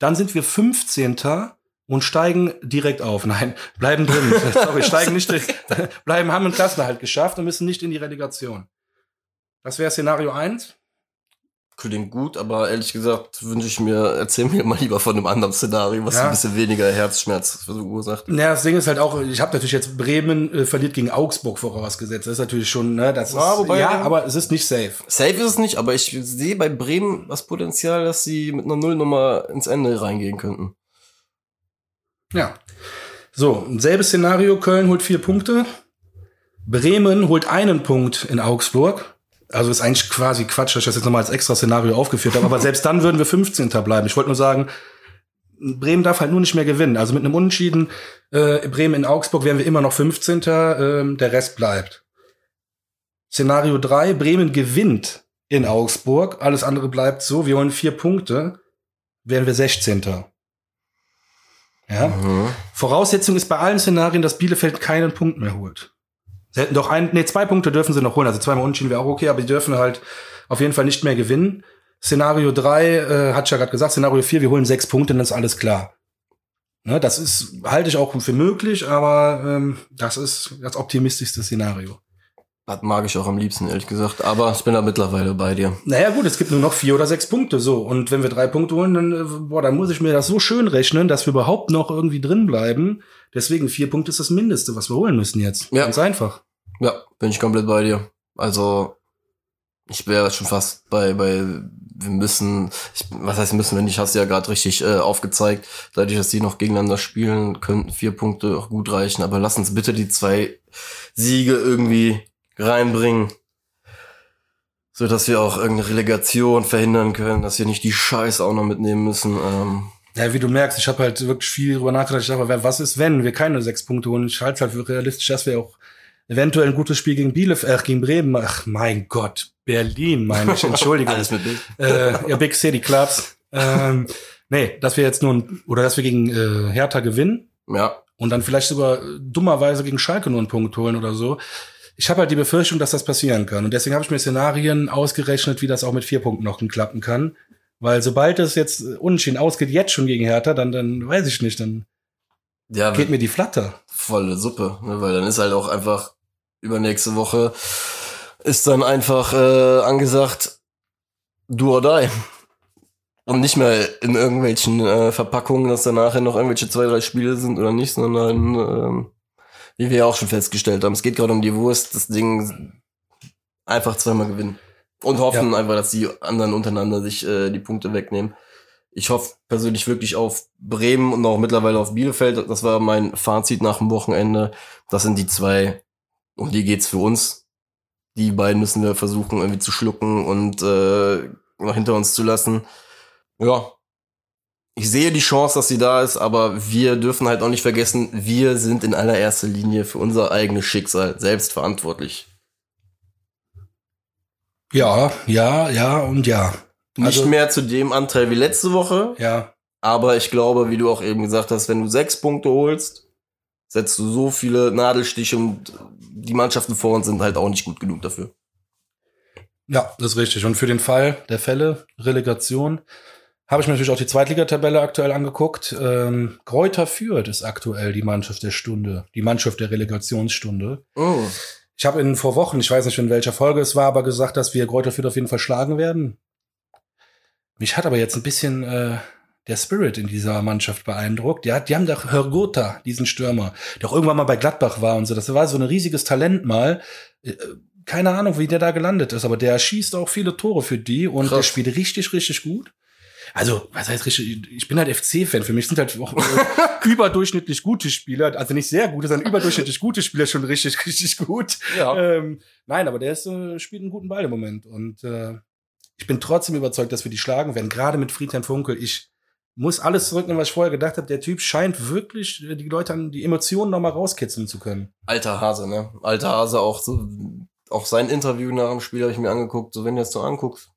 A: Dann sind wir 15. und steigen direkt auf. Nein, bleiben drin. Sorry, steigen nicht, bleiben, haben einen Klassenerhalt geschafft und müssen nicht in die Relegation. Das wäre Szenario 1.
B: Klingt gut, aber ehrlich gesagt wünsche ich mir, erzähl mir mal lieber von einem anderen Szenario, was
A: Ja.
B: ein bisschen weniger Herzschmerz verursacht.
A: Ja, das Ding ist halt auch, ich habe natürlich jetzt Bremen äh, verliert gegen Augsburg vorausgesetzt. Das ist natürlich schon, ne, das ist,
B: Ja, wobei-
A: ja, aber es ist nicht safe.
B: Safe ist es nicht, aber ich sehe bei Bremen das Potenzial, dass sie mit einer Nullnummer ins Ende reingehen könnten.
A: Ja. So, selbes Szenario, Köln holt vier Punkte. Bremen holt einen Punkt in Augsburg. Also ist eigentlich quasi Quatsch, dass ich das jetzt nochmal als extra Szenario aufgeführt habe. Aber selbst dann würden wir 15. bleiben. Ich wollte nur sagen, Bremen darf halt nur nicht mehr gewinnen. Also mit einem Unentschieden äh, Bremen in Augsburg wären wir immer noch 15. Ähm, der Rest bleibt. Szenario 3, Bremen gewinnt in Augsburg. Alles andere bleibt so. Wir holen vier Punkte. Wären wir 16. Ja.
B: Mhm.
A: Voraussetzung ist bei allen Szenarien, dass Bielefeld keinen Punkt mehr holt. Sie hätten doch ein, nee, zwei Punkte dürfen sie noch holen. Also zweimal unentschieden wäre auch okay, aber die dürfen halt auf jeden Fall nicht mehr gewinnen. Szenario 3, äh, hat ja gerade gesagt, Szenario 4, wir holen sechs Punkte, dann ist alles klar. Ne, das ist, halte ich auch für möglich, aber ähm, das ist das optimistischste Szenario.
B: Das mag ich auch am liebsten, ehrlich gesagt. Aber ich bin da mittlerweile bei dir.
A: Naja, gut, es gibt nur noch vier oder sechs Punkte so. Und wenn wir drei Punkte holen, dann, äh, boah, dann muss ich mir das so schön rechnen, dass wir überhaupt noch irgendwie drin bleiben. Deswegen vier Punkte ist das Mindeste, was wir holen müssen jetzt.
B: Ja.
A: Ganz einfach.
B: Ja, bin ich komplett bei dir. Also, ich wäre schon fast bei, bei, wir müssen, ich, was heißt müssen, wenn ich hast ja gerade richtig äh, aufgezeigt, dadurch, dass die noch gegeneinander spielen, könnten vier Punkte auch gut reichen, aber lass uns bitte die zwei Siege irgendwie reinbringen, so dass wir auch irgendeine Relegation verhindern können, dass wir nicht die Scheiße auch noch mitnehmen müssen. Ähm,
A: Ja, wie du merkst, ich habe halt wirklich viel drüber nachgedacht. Ich dachte, was ist, wenn wir keine sechs Punkte holen? Ich halte es halt für realistisch, dass wir auch eventuell ein gutes Spiel gegen Bielefeld, äh, gegen Bremen, ach mein Gott, Berlin, meine ich, Entschuldigung.
B: alles mit Bild.
A: äh, ja, Big City Clubs. Ähm, nee, dass wir jetzt nur, ein, oder dass wir gegen äh, Hertha gewinnen
B: Ja,
A: und dann vielleicht sogar dummerweise gegen Schalke nur einen Punkt holen oder so. Ich habe halt die Befürchtung, dass das passieren kann. Und deswegen habe ich mir Szenarien ausgerechnet, wie das auch mit vier Punkten noch klappen kann. Weil sobald es jetzt unentschieden ausgeht, jetzt schon gegen Hertha, dann, dann weiß ich nicht, dann
B: ja,
A: geht mir die Flatter.
B: volle Suppe, ne? weil dann ist halt auch einfach übernächste Woche ist dann einfach äh, angesagt, do or die. Und nicht mehr in irgendwelchen äh, Verpackungen, dass da nachher noch irgendwelche zwei, drei Spiele sind oder nicht, sondern ähm, wie wir ja auch schon festgestellt haben, es geht gerade um die Wurst, das Ding einfach zweimal gewinnen. Und hoffen einfach, dass die anderen untereinander sich äh, die Punkte wegnehmen. Ich hoffe persönlich wirklich auf Bremen und auch mittlerweile auf Bielefeld. Das war mein Fazit nach dem Wochenende. Das sind die zwei, um die geht's für uns. Die beiden müssen wir versuchen irgendwie zu schlucken und äh, noch hinter uns zu lassen. Ja. Ich sehe die Chance, dass sie da ist, aber wir dürfen halt auch nicht vergessen, wir sind in allererster Linie für unser eigenes Schicksal selbst verantwortlich.
A: Ja, ja, ja und ja.
B: Nicht
A: Also-
B: mehr zu dem Anteil wie letzte Woche,
A: Ja.
B: Aber ich glaube, wie du auch eben gesagt hast, wenn du sechs Punkte holst, setzt du so viele Nadelstiche und die Mannschaften vor uns sind halt auch nicht gut genug dafür.
A: Ja, das ist richtig. Und für den Fall der Fälle, Relegation, habe ich mir natürlich auch die Zweitligatabelle aktuell angeguckt. Ähm, Kräuter Fürth ist aktuell die Mannschaft der Stunde, die Mannschaft der Relegationsstunde.
B: Oh.
A: Ich habe in vor Wochen, ich weiß nicht in welcher Folge es war, aber gesagt, dass wir Kräuter Fürth auf jeden Fall schlagen werden. Mich hat aber jetzt ein bisschen äh, der Spirit in dieser Mannschaft beeindruckt. Die, hat, die haben doch Hörgotha, diesen Stürmer, der auch irgendwann mal bei Gladbach war und so. Das war so ein riesiges Talent mal. Äh, keine Ahnung, wie der da gelandet ist, aber der schießt auch viele Tore für die und
B: Krass.
A: der spielt richtig, richtig gut. Also, was heißt richtig? Ich bin halt FC-Fan. Für mich sind halt auch äh, überdurchschnittlich gute Spieler, also nicht sehr gute, sondern überdurchschnittlich gute Spieler schon richtig, richtig gut.
B: Ja.
A: Ähm, nein, aber der ist, äh, spielt einen guten Ball im Moment. Und äh, ich bin trotzdem überzeugt, dass wir die schlagen werden. Gerade mit Friedhelm Funkel. Ich muss alles zurücknehmen, was ich vorher gedacht habe. Der Typ scheint wirklich äh, die Leute an die Emotionen noch mal rauskitzeln zu können.
B: Alter Hase, ne? Alter Hase auch so, auch sein Interview nach dem Spiel habe ich mir angeguckt. So, wenn du das so anguckst,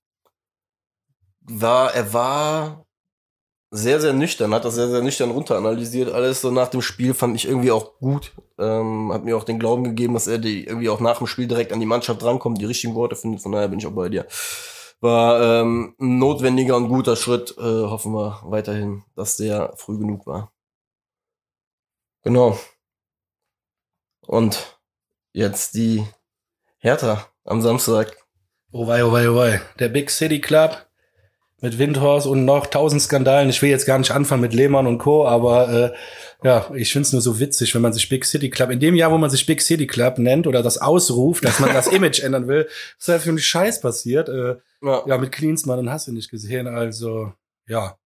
B: war, er war sehr, sehr nüchtern, hat das sehr, sehr nüchtern runteranalysiert. Alles so nach dem Spiel fand ich irgendwie auch gut. Ähm, hat mir auch den Glauben gegeben, dass er die irgendwie auch nach dem Spiel direkt an die Mannschaft rankommt, die richtigen Worte findet. Von daher bin ich auch bei dir. War ähm, ein notwendiger und guter Schritt. Äh, hoffen wir weiterhin, dass der früh genug war. Genau. Und jetzt die Hertha am Samstag.
A: Oh wei, oh wei, oh wei. Der Big City Club mit Windhorst und noch tausend Skandalen. Ich will jetzt gar nicht anfangen mit Lehmann und Co., aber äh, ja, ich find's nur so witzig, wenn man sich Big City Club, in dem Jahr, wo man sich Big City Club nennt oder das ausruft, dass man das Image ändern will, was da für ein Scheiß passiert. Äh,
B: Ja.
A: ja, mit Klinsmann und hast du nicht gesehen. Also, ja.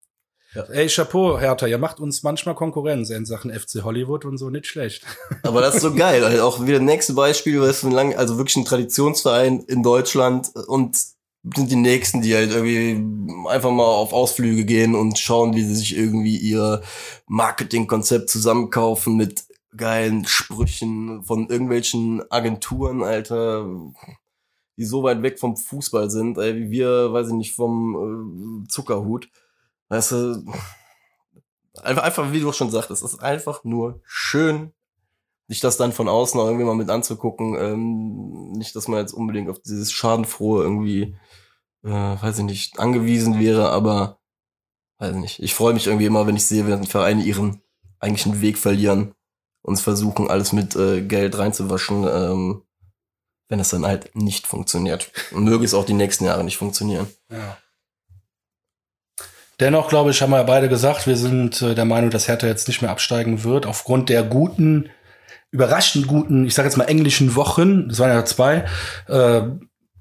B: Ja.
A: Ey, Chapeau, Hertha, ihr macht uns manchmal Konkurrenz in Sachen FC Hollywood und so, nicht schlecht.
B: Aber das ist so geil. Halt auch wieder nächste Beispiel, es ein lang, also wirklich ein Traditionsverein in Deutschland und sind die nächsten, die halt irgendwie einfach mal auf Ausflüge gehen und schauen, wie sie sich irgendwie ihr Marketingkonzept zusammenkaufen mit geilen Sprüchen von irgendwelchen Agenturen, Alter, die so weit weg vom Fußball sind, ey, wie wir, weiß ich nicht, vom äh, Zuckerhut. Weißt du, einfach, einfach, wie du schon sagtest, es ist einfach nur schön, sich das dann von außen auch irgendwie mal mit anzugucken. Ähm, nicht, dass man jetzt unbedingt auf dieses Schadenfrohe irgendwie, äh, weiß ich nicht, angewiesen wäre, aber weiß nicht. Ich freue mich irgendwie immer, wenn ich sehe, wenn Vereine ihren eigentlichen Weg verlieren und versuchen, alles mit äh, Geld reinzuwaschen, ähm, wenn es dann halt nicht funktioniert. Und möge es auch die nächsten Jahre nicht funktionieren.
A: Ja. Dennoch, glaube ich, haben wir beide gesagt, wir sind äh, der Meinung, dass Hertha jetzt nicht mehr absteigen wird, aufgrund der guten, überraschend guten, ich sage jetzt mal englischen Wochen, das waren ja zwei, äh,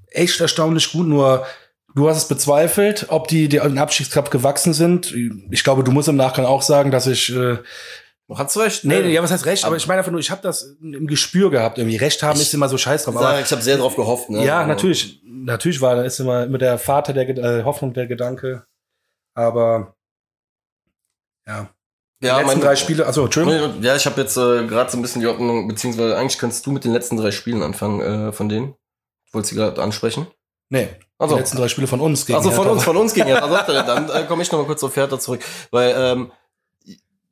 A: echt erstaunlich gut, nur du hast es bezweifelt, ob die, die den Abstiegskampf gewachsen sind. Ich glaube, du musst im Nachgang auch sagen, dass ich äh,
B: Du hast recht.
A: Nee,
B: ne?
A: nee, ja, was heißt recht? Aber ich meine einfach nur, ich habe das im Gespür gehabt. Irgendwie Recht haben ist immer so scheiß drauf.
B: Sag, ich habe sehr drauf gehofft. Ne?
A: ja,
B: Aber-
A: natürlich, natürlich war, da ist immer mit der Vater der äh, Hoffnung der Gedanke. Aber ja,
B: Ja,
A: letzten
B: meine-
A: drei Spiele, also Entschuldigung.
B: Ja, ich habe jetzt äh, gerade so ein bisschen die Hoffnung, beziehungsweise eigentlich kannst du mit den letzten drei Spielen anfangen äh, von denen. Wolltest du gerade ansprechen?
A: Nee,
B: Also,
A: die letzten drei Spiele von uns gegen
B: also von uns, von uns gegen Hertha. Er, Dann äh, komme ich noch mal kurz auf Hertha zurück. Weil ähm,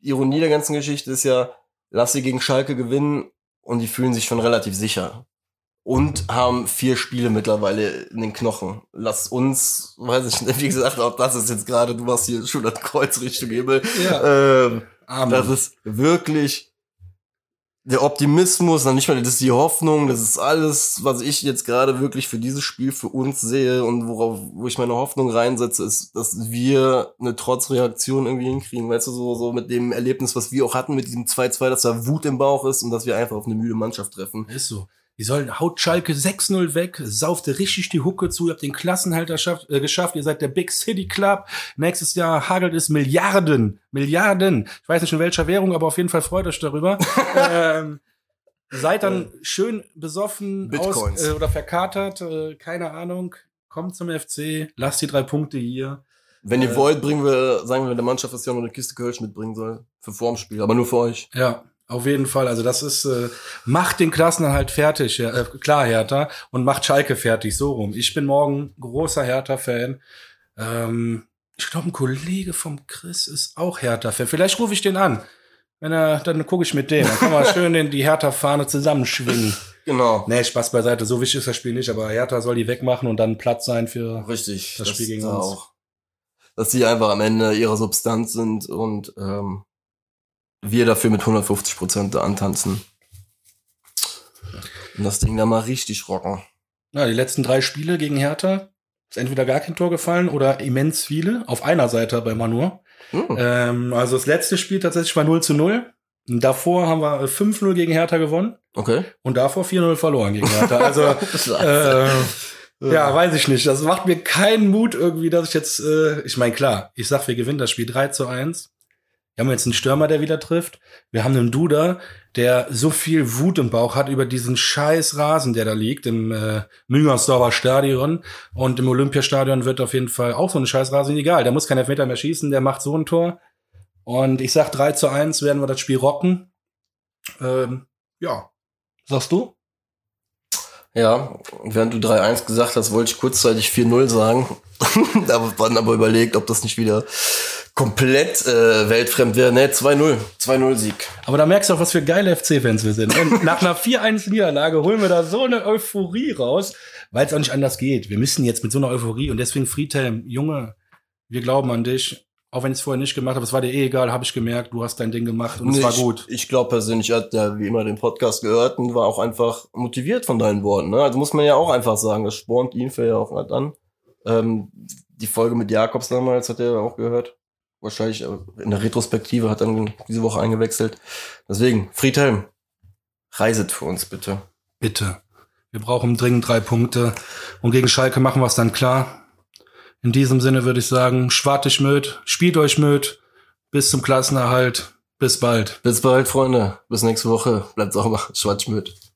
B: Ironie der ganzen Geschichte ist ja, lass sie gegen Schalke gewinnen und die fühlen sich schon relativ sicher. Und haben vier Spiele mittlerweile in den Knochen. Lass uns, weiß ich nicht, wie gesagt, auch das ist jetzt gerade, du machst hier schon das Kreuz Richtung Himmel.
A: Ja,
B: Ähm,
A: Amen.
B: Das ist wirklich der Optimismus, dann nicht mal, das ist die Hoffnung, das ist alles, was ich jetzt gerade wirklich für dieses Spiel für uns sehe und worauf, wo ich meine Hoffnung reinsetze, ist, dass wir eine Trotzreaktion irgendwie hinkriegen, weißt du, so, so mit dem Erlebnis, was wir auch hatten mit diesem 2-2, dass da Wut im Bauch ist und dass wir einfach auf eine müde Mannschaft treffen.
A: Ist so. Die sollen haut Schalke 6-0 weg, saufte richtig die Hucke zu, ihr habt den Klassenhalter schafft, äh, geschafft, ihr seid der Big City Club. Nächstes Jahr hagelt es Milliarden, Milliarden. Ich weiß nicht in welcher Währung, aber auf jeden Fall freut euch darüber. ähm, seid dann schön besoffen aus, äh, oder verkatert, äh, keine Ahnung. Kommt zum FC, lasst die drei Punkte hier.
B: Wenn ihr
A: Äh.
B: wollt, bringen wir, sagen wir der Mannschaft, dass sie auch noch eine Kiste Kölsch mitbringen soll. Für Formspiel, aber nur für euch.
A: Ja, auf jeden Fall. Also das ist, äh, macht den Klassenerhalt fertig, äh, klar Hertha, und macht Schalke fertig, so rum. Ich bin morgen großer Hertha-Fan. Ähm, ich glaube, ein Kollege vom Chris ist auch Hertha-Fan. Vielleicht rufe ich den an. Wenn er, dann gucke ich mit dem. Dann kann man schön in die Hertha-Fahne zusammenschwingen.
B: Genau.
A: Nee, Spaß beiseite. So wichtig ist das Spiel nicht, aber Hertha soll die wegmachen und dann Platz sein für.
B: Richtig.
A: Das Spiel gegen uns.
B: Auch. Dass sie einfach am Ende ihrer Substanz sind und ähm, wir dafür mit 150 Prozent da antanzen. Und das Ding da mal richtig rocken.
A: Ja, die letzten drei Spiele gegen Hertha ist entweder gar kein Tor gefallen oder immens viele. Auf einer Seite bei Manur.
B: Hm.
A: Ähm, also das letzte Spiel tatsächlich war 0 zu 0. Und Davor haben wir äh, 5-0 gegen Hertha gewonnen
B: Okay.
A: und davor 4-0 verloren gegen Hertha. Also, äh, ja, weiß ich nicht. Das macht mir keinen Mut irgendwie, dass ich jetzt, äh, ich meine, klar, ich sag, wir gewinnen das Spiel 3 zu 1. Wir haben jetzt einen Stürmer, der wieder trifft. Wir haben einen Duda, der so viel Wut im Bauch hat über diesen scheiß Rasen, der da liegt im äh, Müngersdorfer Stadion. Und im Olympiastadion wird auf jeden Fall auch so ein scheiß Rasen egal. Der muss keinen Elfmeter mehr schießen, der macht so ein Tor. Und ich sag 3 zu 1 werden wir das Spiel rocken. Ähm, ja. Sagst du?
B: Ja, während du 3-1 gesagt hast, wollte ich kurzzeitig 4-0 sagen. aber dann aber überlegt, ob das nicht wieder komplett äh, weltfremd wäre. Ne, 2-0. 2-0-Sieg.
A: Aber da merkst du auch, was für geile FC-Fans wir sind. Und nach einer 4-1-Niederlage holen wir da so eine Euphorie raus, weil es auch nicht anders geht. Wir müssen jetzt mit so einer Euphorie und deswegen Friedhelm, Junge, wir glauben an dich. Auch wenn ich es vorher nicht gemacht habe, es war dir eh egal, habe ich gemerkt, du hast dein Ding gemacht und es
B: Nee,
A: war
B: ich,
A: gut.
B: Ich glaube persönlich, er hat ja wie immer den Podcast gehört und war auch einfach motiviert von deinen Worten. Ne? Also muss man ja auch einfach sagen, das spornt ihn für ja auch an. Ähm, die Folge mit Jakobs damals hat er auch gehört. Wahrscheinlich in der Retrospektive hat dann diese Woche eingewechselt. Deswegen, Friedhelm, reiset für uns bitte.
A: Bitte. Wir brauchen dringend drei Punkte. Und gegen Schalke machen wir es dann klar. In diesem Sinne würde ich sagen, schwart dich möd, spielt euch möd. Bis zum Klassenerhalt. Bis bald.
B: Bis bald, Freunde. Bis nächste Woche. Bleibt sauber. Schwarzschmidt.